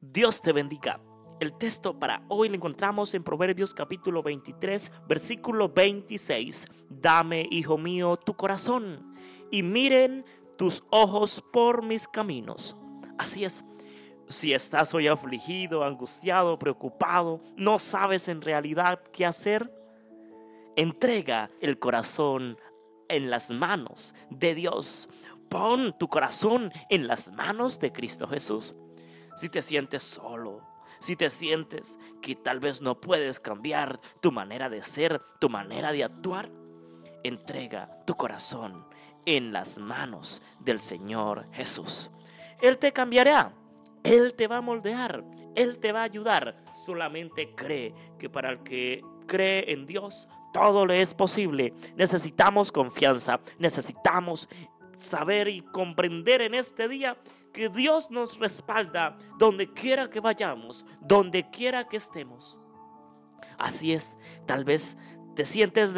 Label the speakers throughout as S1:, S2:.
S1: Dios te bendiga. El texto para hoy lo encontramos en Proverbios capítulo 23, versículo 26. Dame, hijo mío, tu corazón y miren tus ojos por mis caminos. Así es. Si estás hoy afligido, angustiado, preocupado, no sabes en realidad qué hacer, entrega el corazón en las manos de Dios. Pon tu corazón en las manos de Cristo Jesús. Si te sientes solo, si te sientes que tal vez no puedes cambiar tu manera de ser, tu manera de actuar, entrega tu corazón en las manos del Señor Jesús. Él te cambiará, Él te va a moldear, Él te va a ayudar. Solamente cree que para el que cree en Dios, todo le es posible. Necesitamos confianza, necesitamos saber y comprender en este día que Dios nos respalda donde quiera que vayamos, donde quiera que estemos. Así es, tal vez te sientes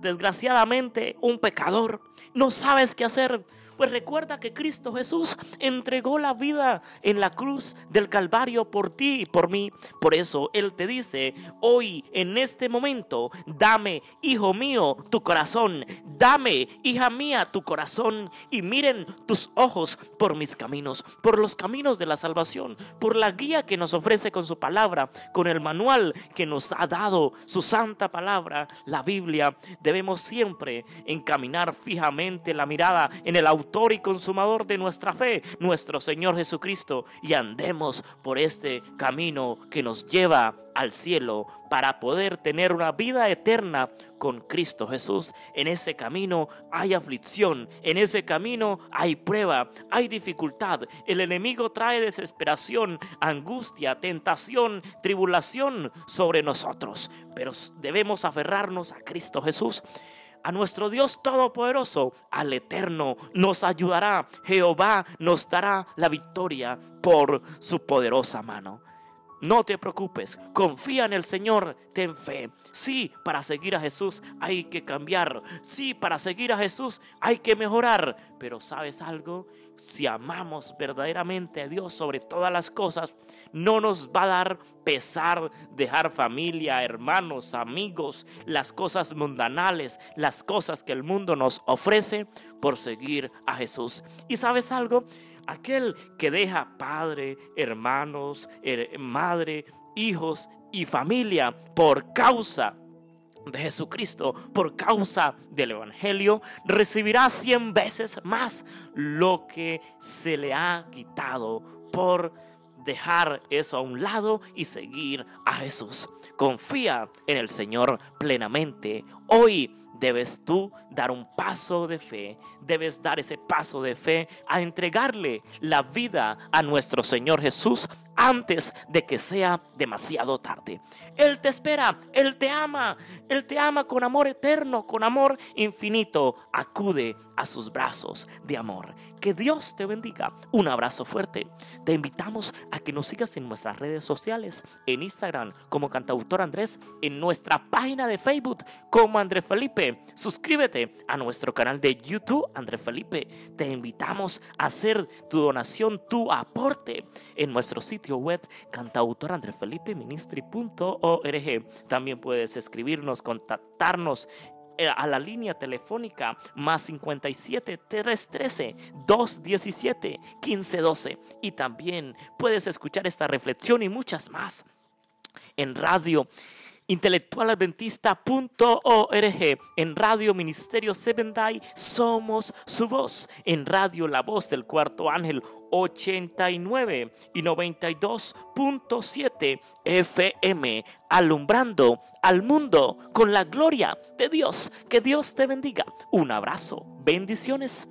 S1: desgraciadamente un pecador, no sabes qué hacer, pues recuerda que Cristo Jesús entregó la vida en la cruz del Calvario por ti y por mí. Por eso Él te dice, hoy, en este momento, dame, hijo mío, tu corazón. Dame, hija mía, tu corazón. Y miren tus ojos por mis caminos, por los caminos de la salvación, por la guía que nos ofrece con su palabra, con el manual que nos ha dado su santa palabra, la Biblia. Debemos siempre encaminar fijamente la mirada en el autor y consumador de nuestra fe, nuestro Señor Jesucristo, y andemos por este camino que nos lleva al cielo para poder tener una vida eterna con Cristo Jesús. En ese camino hay aflicción, en ese camino hay prueba, hay dificultad. El enemigo trae desesperación, angustia, tentación, tribulación sobre nosotros, pero debemos aferrarnos a Cristo Jesús a nuestro Dios Todopoderoso, al Eterno, nos ayudará. Jehová nos dará la victoria por su poderosa mano. No te preocupes, confía en el Señor, ten fe. Sí, para seguir a Jesús hay que cambiar. Sí, para seguir a Jesús hay que mejorar. Pero ¿sabes algo? Si amamos verdaderamente a Dios sobre todas las cosas, no nos va a dar pesar dejar familia, hermanos, amigos, las cosas mundanales, las cosas que el mundo nos ofrece por seguir a Jesús. ¿Y sabes algo? Aquel que deja padre, hermanos, madre, hijos y familia por causa de Jesucristo, por causa del Evangelio, recibirá cien veces más lo que se le ha quitado por dejar eso a un lado y seguir a Jesús. Confía en el Señor plenamente. Hoy debes tú dar un paso de fe, debes dar ese paso de fe a entregarle la vida a nuestro Señor Jesús antes de que sea demasiado tarde. Él te espera, Él te ama, Él te ama con amor eterno, con amor infinito. Acude a sus brazos de amor. Que Dios te bendiga. Un abrazo fuerte. Te invitamos a que nos sigas en nuestras redes sociales, en Instagram como cantautor Andrés, en nuestra página de Facebook como Andrés Felipe. Suscríbete a nuestro canal de YouTube Andrés Felipe. Te invitamos a hacer tu donación, tu aporte en nuestro sitio web cantautorandrefelipeministri.org. También puedes escribirnos, contactarnos eh, a la línea telefónica más 57 313 217 1512 y también puedes escuchar esta reflexión y muchas más en radio intelectualadventista.org, en Radio Ministerio Seven Day somos su voz, en Radio La Voz del Cuarto Ángel 89 y 92.7 FM, alumbrando al mundo con la gloria de Dios. Que Dios te bendiga. Un abrazo. Bendiciones.